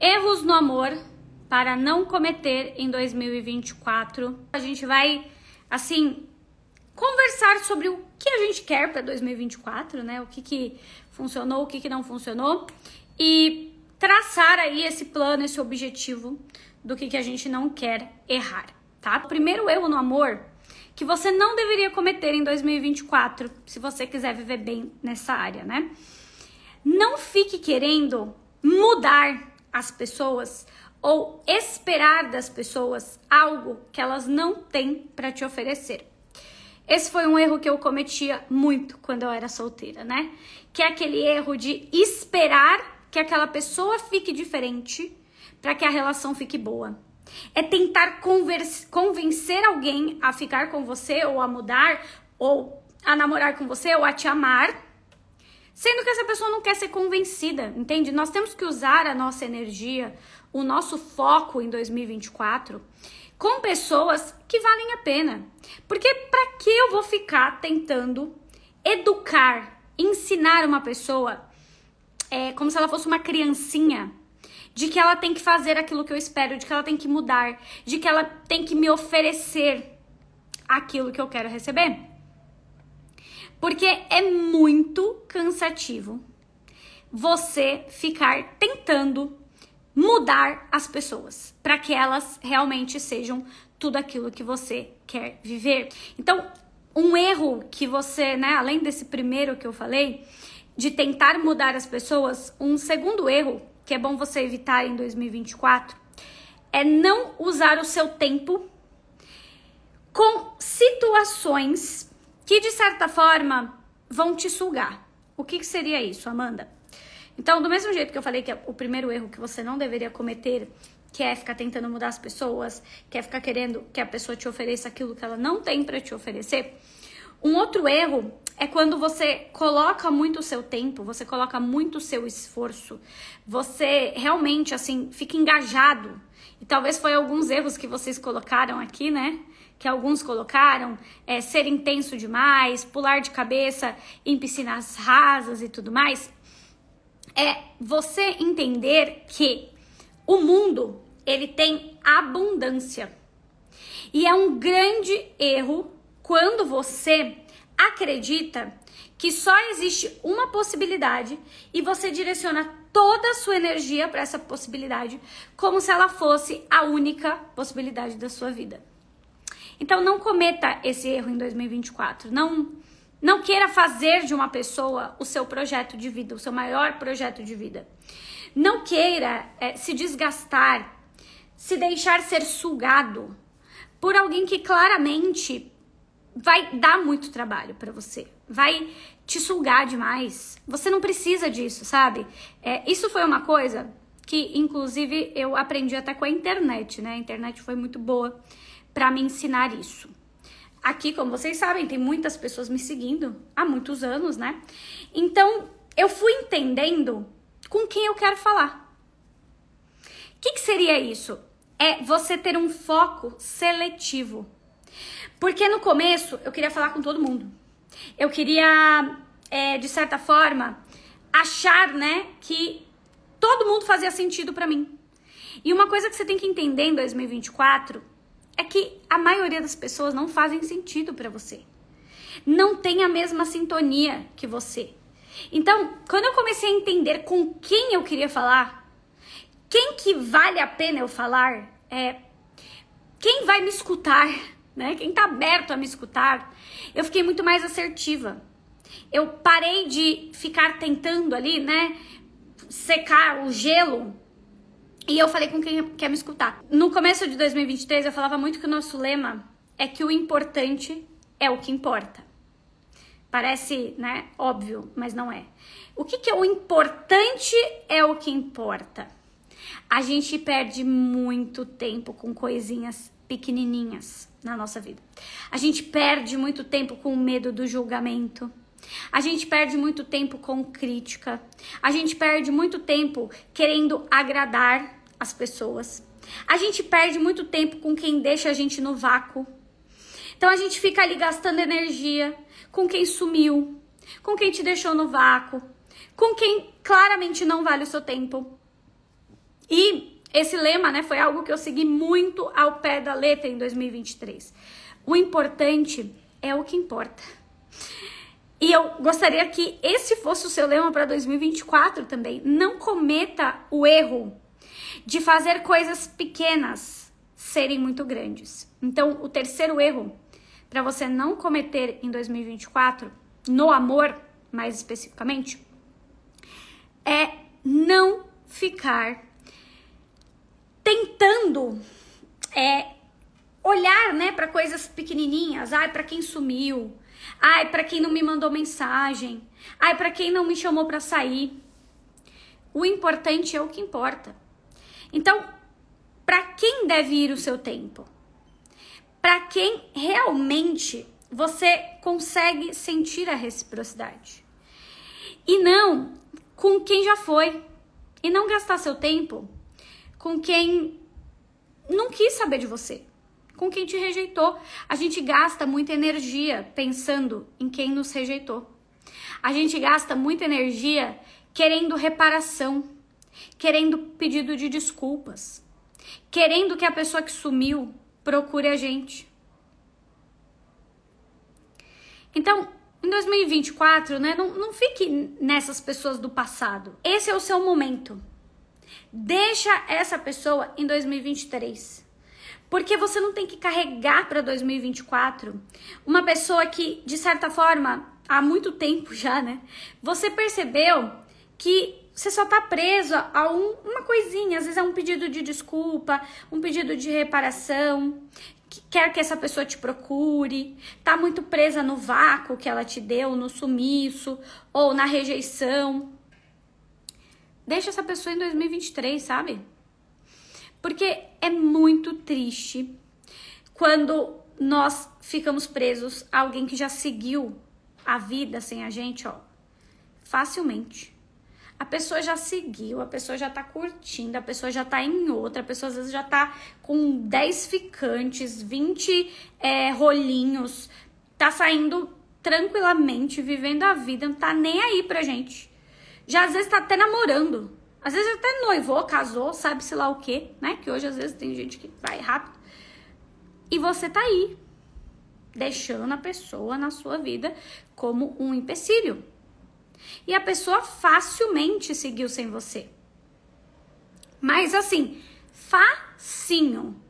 Erros no amor para não cometer em 2024. A gente vai, assim, conversar sobre o que a gente quer para 2024, né? O que, que funcionou, o que, que não funcionou. E traçar aí esse plano, esse objetivo do que, que a gente não quer errar, tá? O primeiro erro no amor que você não deveria cometer em 2024, se você quiser viver bem nessa área, né? Não fique querendo mudar as pessoas ou esperar das pessoas algo que elas não têm para te oferecer. Esse foi um erro que eu cometia muito quando eu era solteira, né? Que é aquele erro de esperar que aquela pessoa fique diferente para que a relação fique boa. É tentar convencer alguém a ficar com você ou a mudar ou a namorar com você ou a te amar Sendo que essa pessoa não quer ser convencida, entende? Nós temos que usar a nossa energia, o nosso foco em 2024 com pessoas que valem a pena. Porque para que eu vou ficar tentando educar, ensinar uma pessoa é, como se ela fosse uma criancinha de que ela tem que fazer aquilo que eu espero, de que ela tem que mudar, de que ela tem que me oferecer aquilo que eu quero receber? Porque é muito cansativo você ficar tentando mudar as pessoas para que elas realmente sejam tudo aquilo que você quer viver. Então, um erro que você, né, além desse primeiro que eu falei, de tentar mudar as pessoas, um segundo erro que é bom você evitar em 2024 é não usar o seu tempo com situações que de certa forma vão te sugar. O que, que seria isso, Amanda? Então, do mesmo jeito que eu falei que é o primeiro erro que você não deveria cometer, que é ficar tentando mudar as pessoas, que é ficar querendo que a pessoa te ofereça aquilo que ela não tem para te oferecer. Um outro erro é quando você coloca muito o seu tempo, você coloca muito o seu esforço, você realmente assim fica engajado. E talvez foi alguns erros que vocês colocaram aqui, né? Que alguns colocaram, é, ser intenso demais, pular de cabeça em piscinas rasas e tudo mais, é você entender que o mundo ele tem abundância. E é um grande erro quando você acredita que só existe uma possibilidade e você direciona toda a sua energia para essa possibilidade como se ela fosse a única possibilidade da sua vida. Então não cometa esse erro em 2024. Não não queira fazer de uma pessoa o seu projeto de vida, o seu maior projeto de vida. Não queira é, se desgastar, se deixar ser sugado por alguém que claramente vai dar muito trabalho para você, vai te sugar demais. Você não precisa disso, sabe? É, isso foi uma coisa que, inclusive, eu aprendi até com a internet, né? A internet foi muito boa para me ensinar isso. Aqui, como vocês sabem, tem muitas pessoas me seguindo há muitos anos, né? Então, eu fui entendendo com quem eu quero falar. O que, que seria isso? É você ter um foco seletivo. Porque no começo eu queria falar com todo mundo. Eu queria, é, de certa forma, achar, né, que todo mundo fazia sentido para mim. E uma coisa que você tem que entender em 2024 é que a maioria das pessoas não fazem sentido para você. Não tem a mesma sintonia que você. Então, quando eu comecei a entender com quem eu queria falar, quem que vale a pena eu falar, é quem vai me escutar, né? Quem tá aberto a me escutar, eu fiquei muito mais assertiva. Eu parei de ficar tentando ali, né, secar o gelo e eu falei com quem quer me escutar. No começo de 2023, eu falava muito que o nosso lema é que o importante é o que importa. Parece, né, óbvio, mas não é. O que, que é o importante é o que importa. A gente perde muito tempo com coisinhas pequenininhas na nossa vida. A gente perde muito tempo com medo do julgamento. A gente perde muito tempo com crítica. A gente perde muito tempo querendo agradar as pessoas. A gente perde muito tempo com quem deixa a gente no vácuo. Então a gente fica ali gastando energia com quem sumiu, com quem te deixou no vácuo, com quem claramente não vale o seu tempo. E esse lema, né, foi algo que eu segui muito ao pé da letra em 2023. O importante é o que importa. E eu gostaria que esse fosse o seu lema para 2024 também. Não cometa o erro de fazer coisas pequenas serem muito grandes. Então, o terceiro erro para você não cometer em 2024, no amor mais especificamente, é não ficar tentando é, olhar, né, para coisas pequenininhas, ai, para quem sumiu, ai, para quem não me mandou mensagem, ai, para quem não me chamou para sair. O importante é o que importa. Então, para quem deve ir o seu tempo? Para quem realmente você consegue sentir a reciprocidade. E não com quem já foi. E não gastar seu tempo com quem não quis saber de você, com quem te rejeitou. A gente gasta muita energia pensando em quem nos rejeitou. A gente gasta muita energia querendo reparação, querendo pedido de desculpas, querendo que a pessoa que sumiu procure a gente. Então, em 2024, né, não, não fique nessas pessoas do passado. Esse é o seu momento. Deixa essa pessoa em 2023. Porque você não tem que carregar para 2024 uma pessoa que, de certa forma, há muito tempo já, né? Você percebeu que você só tá preso a um, uma coisinha, às vezes é um pedido de desculpa, um pedido de reparação, que quer que essa pessoa te procure, tá muito presa no vácuo que ela te deu, no sumiço ou na rejeição. Deixa essa pessoa em 2023, sabe? Porque é muito triste quando nós ficamos presos a alguém que já seguiu a vida sem a gente, ó, facilmente. A pessoa já seguiu, a pessoa já tá curtindo, a pessoa já tá em outra, a pessoa às vezes já tá com 10 ficantes, 20 é, rolinhos, tá saindo tranquilamente, vivendo a vida, não tá nem aí pra gente. Já às vezes tá até namorando. Às vezes até noivou, casou, sabe-se lá o quê, né? Que hoje às vezes tem gente que vai rápido. E você tá aí, deixando a pessoa na sua vida como um empecilho. E a pessoa facilmente seguiu sem você. Mas assim, facinho.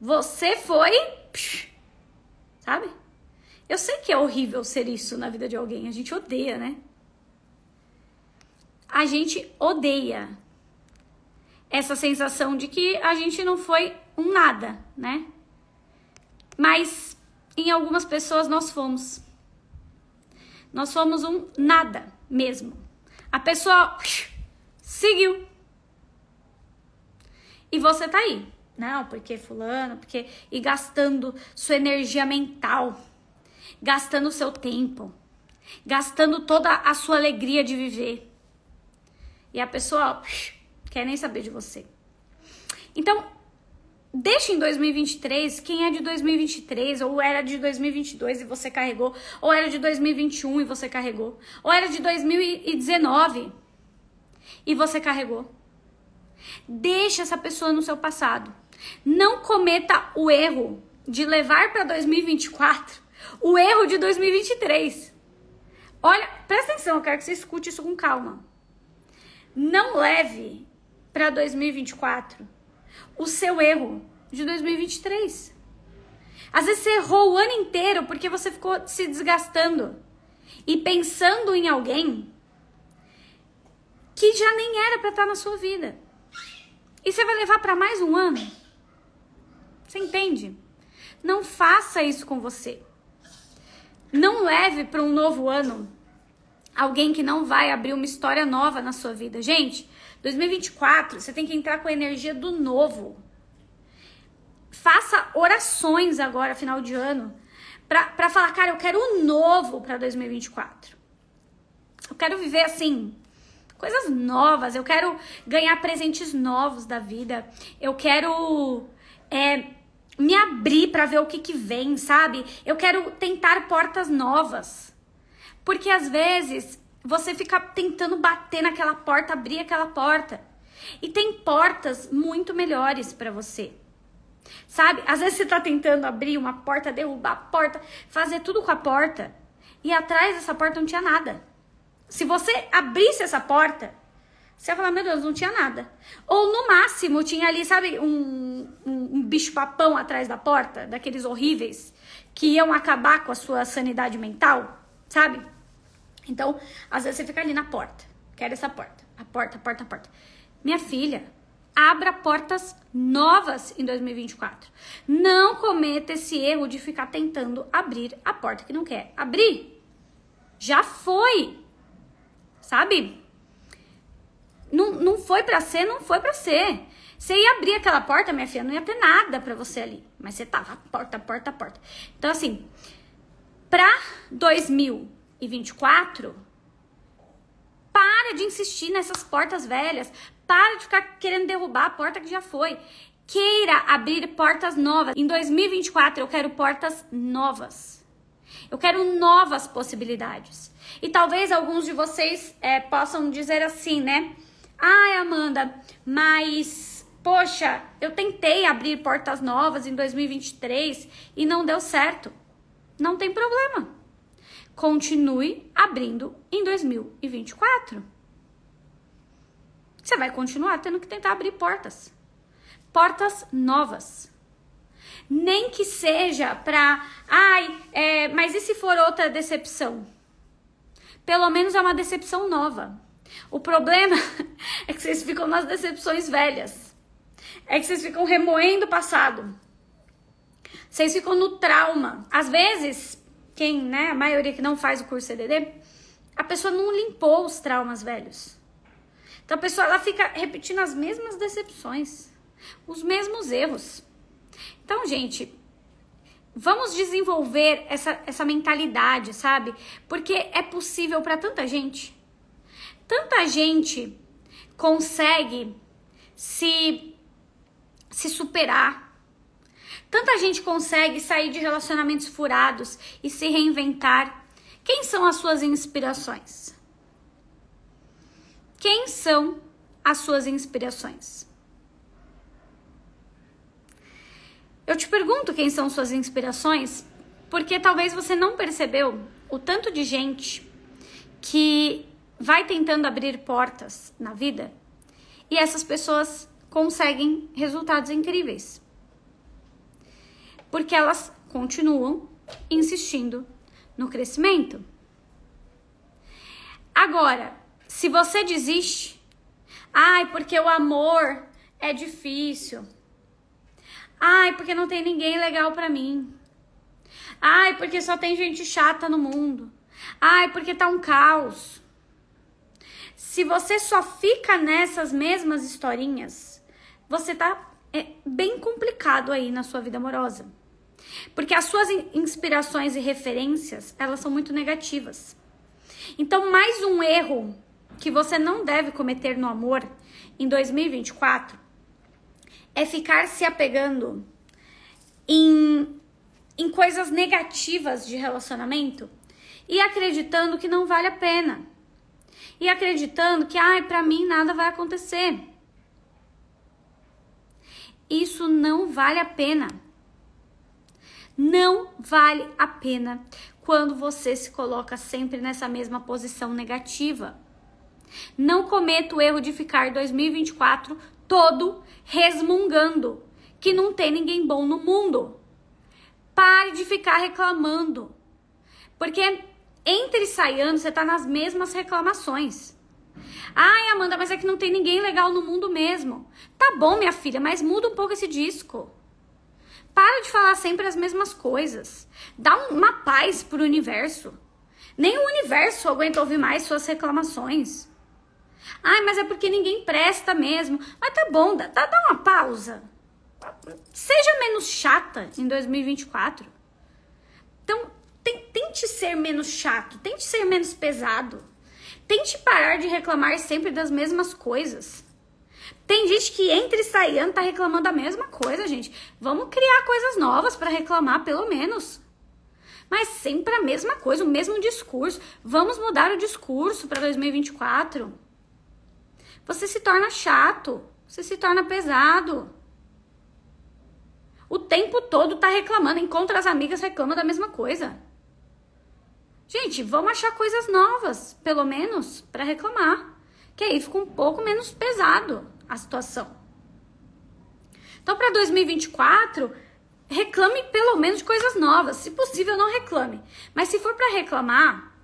Você foi. Sabe? Eu sei que é horrível ser isso na vida de alguém. A gente odeia, né? a gente odeia essa sensação de que a gente não foi um nada, né? Mas em algumas pessoas nós fomos. Nós fomos um nada mesmo. A pessoa seguiu. E você tá aí. Não, porque fulano, porque e gastando sua energia mental, gastando seu tempo, gastando toda a sua alegria de viver e a pessoa quer nem saber de você. Então, deixa em 2023 quem é de 2023 ou era de 2022 e você carregou, ou era de 2021 e você carregou, ou era de 2019 e você carregou. Deixa essa pessoa no seu passado. Não cometa o erro de levar para 2024 o erro de 2023. Olha, presta atenção, eu quero que você escute isso com calma. Não leve para 2024 o seu erro de 2023. Às vezes você errou o ano inteiro porque você ficou se desgastando e pensando em alguém que já nem era para estar na sua vida. E você vai levar para mais um ano? Você entende? Não faça isso com você. Não leve para um novo ano alguém que não vai abrir uma história nova na sua vida. Gente, 2024, você tem que entrar com a energia do novo. Faça orações agora, final de ano, para falar, cara, eu quero um novo para 2024. Eu quero viver assim, coisas novas. Eu quero ganhar presentes novos da vida. Eu quero é, me abrir para ver o que, que vem, sabe? Eu quero tentar portas novas. Porque às vezes você fica tentando bater naquela porta, abrir aquela porta. E tem portas muito melhores para você. Sabe? Às vezes você tá tentando abrir uma porta, derrubar a porta, fazer tudo com a porta, e atrás dessa porta não tinha nada. Se você abrisse essa porta, você ia falar, meu Deus, não tinha nada. Ou no máximo tinha ali, sabe, um, um, um bicho-papão atrás da porta, daqueles horríveis, que iam acabar com a sua sanidade mental, sabe? Então, às vezes você fica ali na porta. Quero essa porta. A porta, a porta, a porta. Minha filha, abra portas novas em 2024. Não cometa esse erro de ficar tentando abrir a porta que não quer abrir. Já foi. Sabe? Não, não foi para ser, não foi para ser. Você ia abrir aquela porta, minha filha, não ia ter nada para você ali. Mas você tava porta, porta, porta. Então, assim, pra 2024, para de insistir nessas portas velhas. Para de ficar querendo derrubar a porta que já foi. Queira abrir portas novas. Em 2024, eu quero portas novas. Eu quero novas possibilidades. E talvez alguns de vocês é, possam dizer assim, né? Ai, Amanda, mas poxa, eu tentei abrir portas novas em 2023 e não deu certo. Não tem problema. Continue abrindo em 2024. Você vai continuar tendo que tentar abrir portas. Portas novas. Nem que seja para, ai, é, mas e se for outra decepção? Pelo menos é uma decepção nova. O problema é que vocês ficam nas decepções velhas. É que vocês ficam remoendo o passado. Vocês ficam no trauma. Às vezes, quem, né, a maioria que não faz o curso CDD, a pessoa não limpou os traumas velhos. Então a pessoa ela fica repetindo as mesmas decepções, os mesmos erros. Então, gente, vamos desenvolver essa, essa mentalidade, sabe? Porque é possível para tanta gente tanta gente consegue se se superar. Tanta gente consegue sair de relacionamentos furados e se reinventar. Quem são as suas inspirações? Quem são as suas inspirações? Eu te pergunto quem são suas inspirações, porque talvez você não percebeu o tanto de gente que vai tentando abrir portas na vida e essas pessoas conseguem resultados incríveis. Porque elas continuam insistindo no crescimento. Agora, se você desiste, ai, porque o amor é difícil. Ai, porque não tem ninguém legal para mim. Ai, porque só tem gente chata no mundo. Ai, porque tá um caos se você só fica nessas mesmas historinhas, você tá é, bem complicado aí na sua vida amorosa. Porque as suas inspirações e referências, elas são muito negativas. Então, mais um erro que você não deve cometer no amor em 2024 é ficar se apegando em, em coisas negativas de relacionamento e acreditando que não vale a pena e acreditando que, ai, para mim nada vai acontecer. Isso não vale a pena. Não vale a pena quando você se coloca sempre nessa mesma posição negativa. Não cometa o erro de ficar 2024 todo resmungando que não tem ninguém bom no mundo. Pare de ficar reclamando. Porque entre e sai ano, você tá nas mesmas reclamações. Ai, Amanda, mas é que não tem ninguém legal no mundo mesmo. Tá bom, minha filha, mas muda um pouco esse disco. Para de falar sempre as mesmas coisas. Dá uma paz pro universo. Nem o universo aguenta ouvir mais suas reclamações. Ai, mas é porque ninguém presta mesmo. Mas tá bom, dá, dá uma pausa. Seja menos chata em 2024. Então, tente ser menos chato, tente ser menos pesado. Tente parar de reclamar sempre das mesmas coisas. Tem gente que entra e sai ano tá reclamando a mesma coisa, gente. Vamos criar coisas novas para reclamar, pelo menos. Mas sempre a mesma coisa, o mesmo discurso. Vamos mudar o discurso para 2024. você se torna chato, você se torna pesado. O tempo todo tá reclamando, encontra as amigas, reclama da mesma coisa. Gente, vamos achar coisas novas, pelo menos, para reclamar. Que aí fica um pouco menos pesado a situação. Então, para 2024, reclame pelo menos de coisas novas. Se possível, não reclame. Mas se for para reclamar,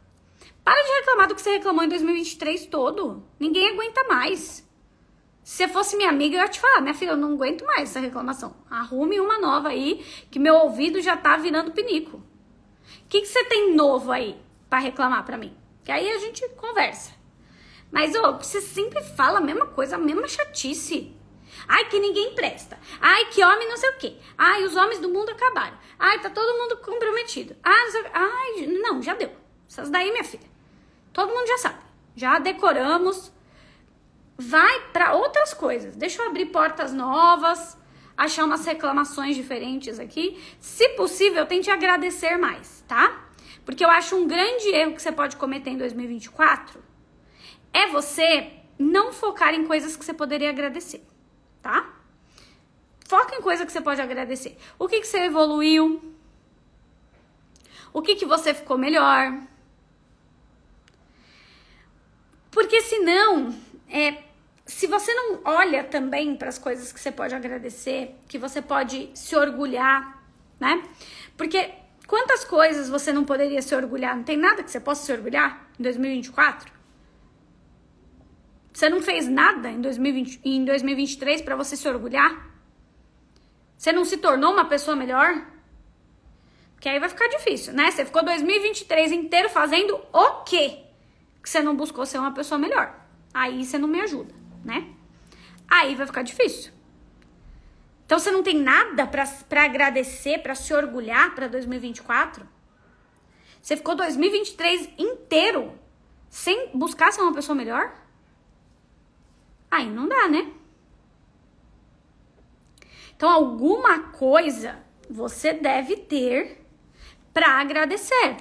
para de reclamar do que você reclamou em 2023 todo. Ninguém aguenta mais. Se fosse minha amiga, eu ia te falar, minha filha, eu não aguento mais essa reclamação. Arrume uma nova aí, que meu ouvido já tá virando pinico. O que, que você tem novo aí para reclamar para mim? Que aí a gente conversa. Mas, ô, você sempre fala a mesma coisa, a mesma chatice. Ai, que ninguém presta. Ai, que homem não sei o quê. Ai, os homens do mundo acabaram. Ai, tá todo mundo comprometido. Ai, não, Ai, não já deu. Essas daí, minha filha. Todo mundo já sabe. Já decoramos. Vai para outras coisas. Deixa eu abrir portas novas, achar umas reclamações diferentes aqui. Se possível, tente agradecer mais, tá? Porque eu acho um grande erro que você pode cometer em 2024 é você não focar em coisas que você poderia agradecer, tá? Foca em coisa que você pode agradecer. O que, que você evoluiu? O que, que você ficou melhor? Porque senão, é, se você não olha também para as coisas que você pode agradecer, que você pode se orgulhar, né? Porque quantas coisas você não poderia se orgulhar? Não tem nada que você possa se orgulhar em 2024? Você não fez nada em, 2020, em 2023 para você se orgulhar? Você não se tornou uma pessoa melhor? Que aí vai ficar difícil, né? Você ficou 2023 inteiro fazendo o quê? que você não buscou ser uma pessoa melhor. Aí você não me ajuda, né? Aí vai ficar difícil. Então você não tem nada para agradecer, para se orgulhar para 2024? Você ficou 2023 inteiro sem buscar ser uma pessoa melhor? Aí não dá, né? Então alguma coisa você deve ter para agradecer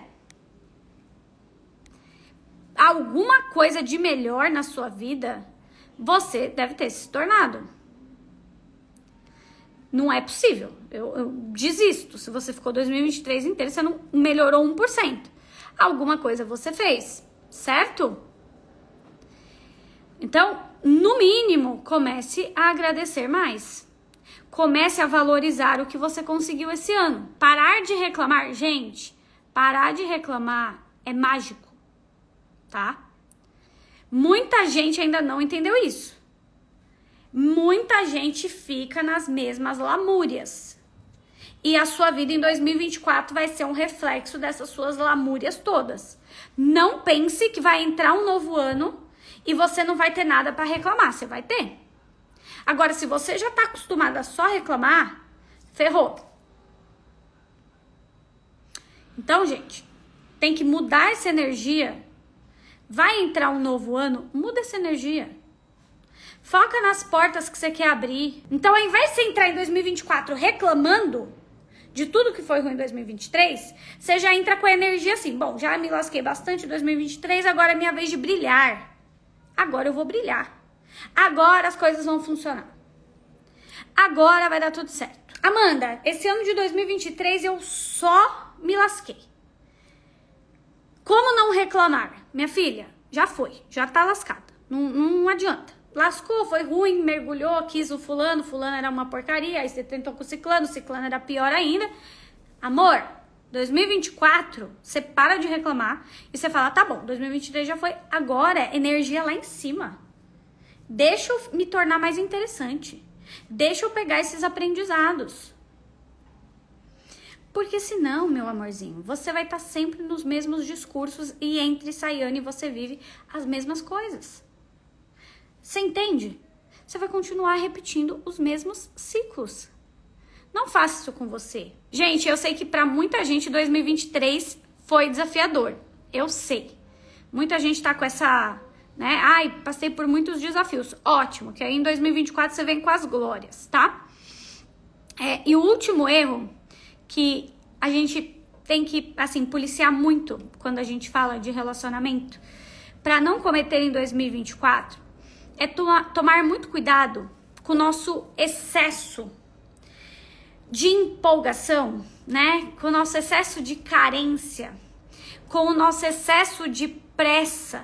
alguma coisa de melhor na sua vida, você deve ter se tornado. Não é possível. Eu, eu desisto. Se você ficou 2023 inteiro, você não melhorou 1%. Alguma coisa você fez, certo? Então, no mínimo, comece a agradecer mais. Comece a valorizar o que você conseguiu esse ano. Parar de reclamar, gente, parar de reclamar é mágico tá? Muita gente ainda não entendeu isso. Muita gente fica nas mesmas lamúrias. E a sua vida em 2024 vai ser um reflexo dessas suas lamúrias todas. Não pense que vai entrar um novo ano e você não vai ter nada para reclamar. Você vai ter. Agora, se você já tá acostumada a só reclamar, ferrou. Então, gente, tem que mudar essa energia Vai entrar um novo ano, muda essa energia. Foca nas portas que você quer abrir. Então, ao invés de você entrar em 2024 reclamando de tudo que foi ruim em 2023, você já entra com a energia assim: bom, já me lasquei bastante em 2023, agora é minha vez de brilhar. Agora eu vou brilhar. Agora as coisas vão funcionar. Agora vai dar tudo certo. Amanda, esse ano de 2023 eu só me lasquei. Como não reclamar? Minha filha, já foi, já tá lascada. Não, não adianta. Lascou, foi ruim, mergulhou, quis o fulano, fulano era uma porcaria, aí você tentou com o ciclano, o ciclano era pior ainda. Amor, 2024, você para de reclamar e você fala, tá bom, 2023 já foi, agora energia lá em cima. Deixa eu me tornar mais interessante. Deixa eu pegar esses aprendizados. Porque senão, meu amorzinho, você vai estar tá sempre nos mesmos discursos e entre Sayane você vive as mesmas coisas. Você entende? Você vai continuar repetindo os mesmos ciclos. Não faça isso com você. Gente, eu sei que para muita gente 2023 foi desafiador. Eu sei. Muita gente tá com essa, né? Ai, passei por muitos desafios. Ótimo, que aí em 2024 você vem com as glórias, tá? É, e o último erro que a gente tem que, assim, policiar muito quando a gente fala de relacionamento, para não cometer em 2024, é to tomar muito cuidado com o nosso excesso de empolgação, né? Com o nosso excesso de carência, com o nosso excesso de pressa,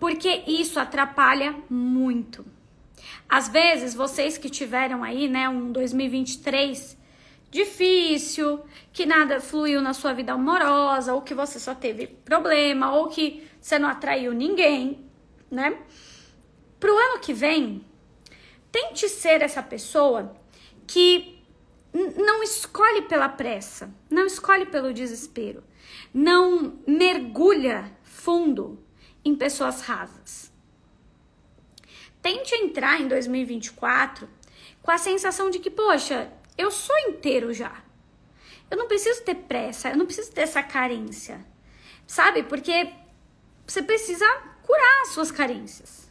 porque isso atrapalha muito. Às vezes, vocês que tiveram aí, né, um 2023 difícil, que nada fluiu na sua vida amorosa, ou que você só teve problema, ou que você não atraiu ninguém, né? Pro ano que vem, tente ser essa pessoa que não escolhe pela pressa, não escolhe pelo desespero, não mergulha fundo em pessoas rasas. Tente entrar em 2024 com a sensação de que, poxa, eu sou inteiro já. Eu não preciso ter pressa, eu não preciso ter essa carência. Sabe? Porque você precisa curar as suas carências.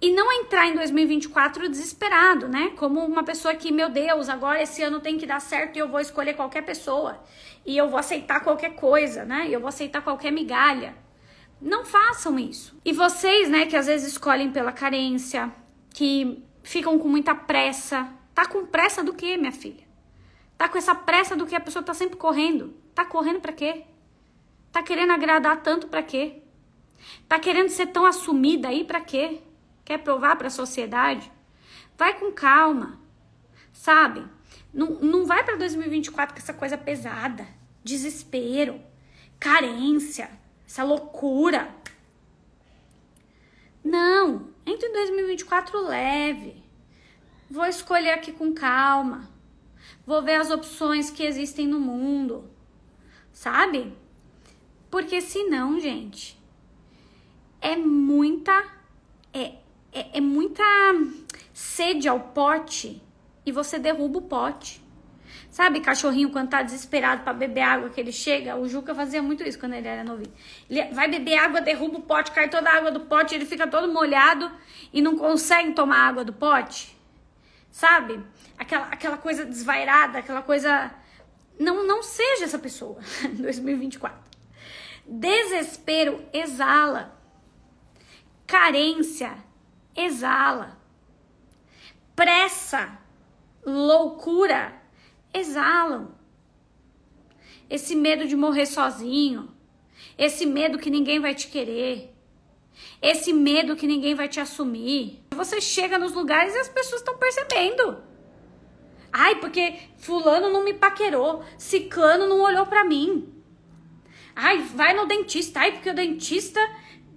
E não entrar em 2024 desesperado, né? Como uma pessoa que, meu Deus, agora esse ano tem que dar certo e eu vou escolher qualquer pessoa. E eu vou aceitar qualquer coisa, né? E eu vou aceitar qualquer migalha. Não façam isso. E vocês, né, que às vezes escolhem pela carência, que ficam com muita pressa, Tá com pressa do que, minha filha? Tá com essa pressa do que a pessoa tá sempre correndo? Tá correndo para quê? Tá querendo agradar tanto para quê? Tá querendo ser tão assumida aí para quê? Quer provar para a sociedade? Vai com calma. Sabe? Não, não vai para 2024 com essa coisa pesada, desespero, carência, essa loucura. Não, entre em 2024 leve. Vou escolher aqui com calma. Vou ver as opções que existem no mundo. Sabe? Porque senão, gente, é muita é, é, é muita sede ao pote e você derruba o pote. Sabe, cachorrinho quando tá desesperado para beber água que ele chega? O Juca fazia muito isso quando ele era novinho. Ele vai beber água, derruba o pote, cai toda a água do pote, ele fica todo molhado e não consegue tomar água do pote sabe? Aquela, aquela coisa desvairada, aquela coisa. Não, não seja essa pessoa em 2024. Desespero exala. Carência exala. Pressa, loucura exalam. Esse medo de morrer sozinho, esse medo que ninguém vai te querer, esse medo que ninguém vai te assumir. Você chega nos lugares e as pessoas estão percebendo. Ai, porque fulano não me paquerou, ciclano não olhou para mim. Ai, vai no dentista. Ai, porque o dentista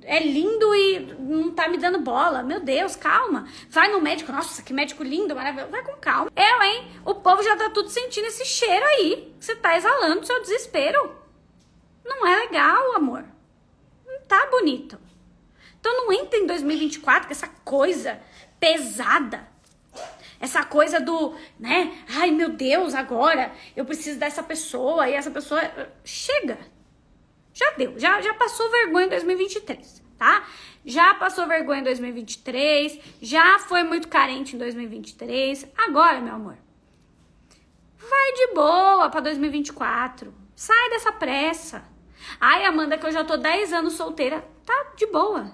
é lindo e não tá me dando bola. Meu Deus, calma. Vai no médico. Nossa, que médico lindo, maravilhoso. Vai com calma. Eu, hein? O povo já tá tudo sentindo esse cheiro aí. Você tá exalando seu desespero. Não é legal, amor. Não tá bonito. Então não entra em 2024 com essa coisa pesada. Essa coisa do, né? Ai, meu Deus, agora eu preciso dessa pessoa e essa pessoa chega. Já deu, já, já passou vergonha em 2023, tá? Já passou vergonha em 2023, já foi muito carente em 2023. Agora, meu amor, vai de boa para 2024. Sai dessa pressa. Ai, Amanda, que eu já tô 10 anos solteira. Tá de boa.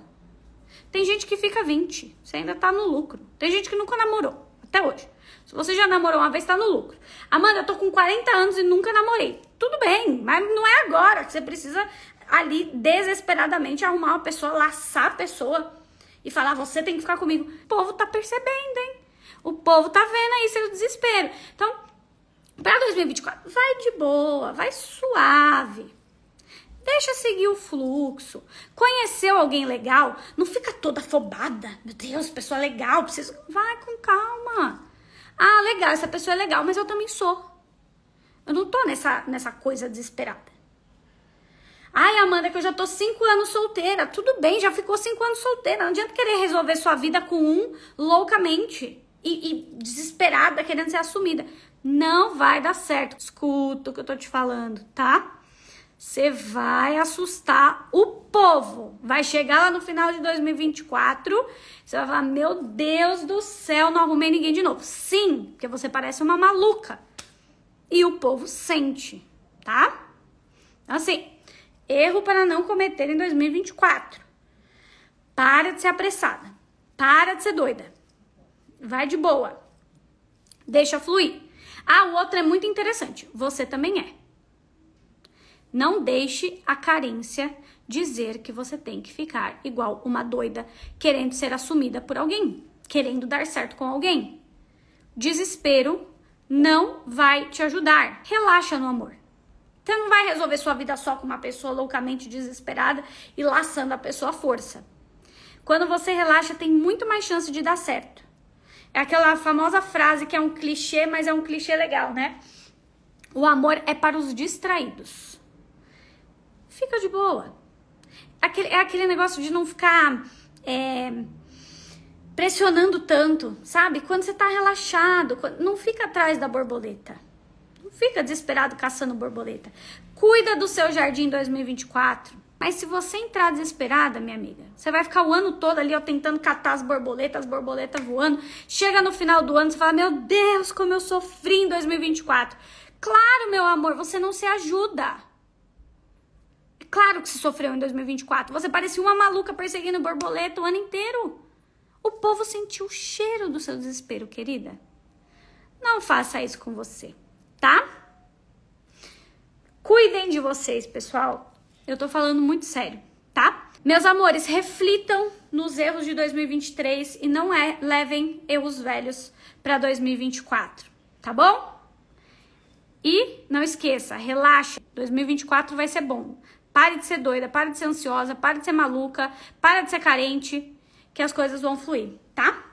Tem gente que fica 20, você ainda tá no lucro. Tem gente que nunca namorou, até hoje. Se você já namorou uma vez, tá no lucro. Amanda, eu tô com 40 anos e nunca namorei. Tudo bem, mas não é agora que você precisa ali desesperadamente arrumar uma pessoa, laçar a pessoa e falar, você tem que ficar comigo. O povo tá percebendo, hein? O povo tá vendo aí seu desespero. Então, para 2024, vai de boa, vai suave. Deixa seguir o fluxo. Conheceu alguém legal? Não fica toda afobada. Meu Deus, pessoa legal, preciso. Vai com calma. Ah, legal, essa pessoa é legal, mas eu também sou. Eu não tô nessa, nessa coisa desesperada. Ai, Amanda, que eu já tô cinco anos solteira. Tudo bem, já ficou cinco anos solteira. Não adianta querer resolver sua vida com um loucamente e, e desesperada, querendo ser assumida. Não vai dar certo. Escuta o que eu tô te falando, tá? Você vai assustar o povo. Vai chegar lá no final de 2024, você vai falar: Meu Deus do céu, não arrumei ninguém de novo. Sim, porque você parece uma maluca. E o povo sente, tá? Assim, erro para não cometer em 2024. Para de ser apressada. Para de ser doida. Vai de boa. Deixa fluir. Ah, o outro é muito interessante. Você também é. Não deixe a carência dizer que você tem que ficar igual uma doida querendo ser assumida por alguém, querendo dar certo com alguém. Desespero não vai te ajudar. Relaxa no amor. Você não vai resolver sua vida só com uma pessoa loucamente desesperada e laçando a pessoa à força. Quando você relaxa, tem muito mais chance de dar certo. É aquela famosa frase que é um clichê, mas é um clichê legal, né? O amor é para os distraídos. Fica de boa. Aquele, é aquele negócio de não ficar é, pressionando tanto, sabe? Quando você tá relaxado, não fica atrás da borboleta. Não fica desesperado caçando borboleta. Cuida do seu jardim 2024. Mas se você entrar desesperada, minha amiga, você vai ficar o ano todo ali, ó, tentando catar as borboletas, as borboletas voando. Chega no final do ano, você fala: Meu Deus, como eu sofri em 2024. Claro, meu amor, você não se ajuda. Claro que você sofreu em 2024. Você parecia uma maluca perseguindo borboleta o ano inteiro. O povo sentiu o cheiro do seu desespero, querida. Não faça isso com você, tá? Cuidem de vocês, pessoal. Eu tô falando muito sério, tá? Meus amores, reflitam nos erros de 2023 e não é levem erros velhos para 2024, tá bom? E não esqueça, relaxa. 2024 vai ser bom. Pare de ser doida, pare de ser ansiosa, pare de ser maluca, pare de ser carente, que as coisas vão fluir, tá?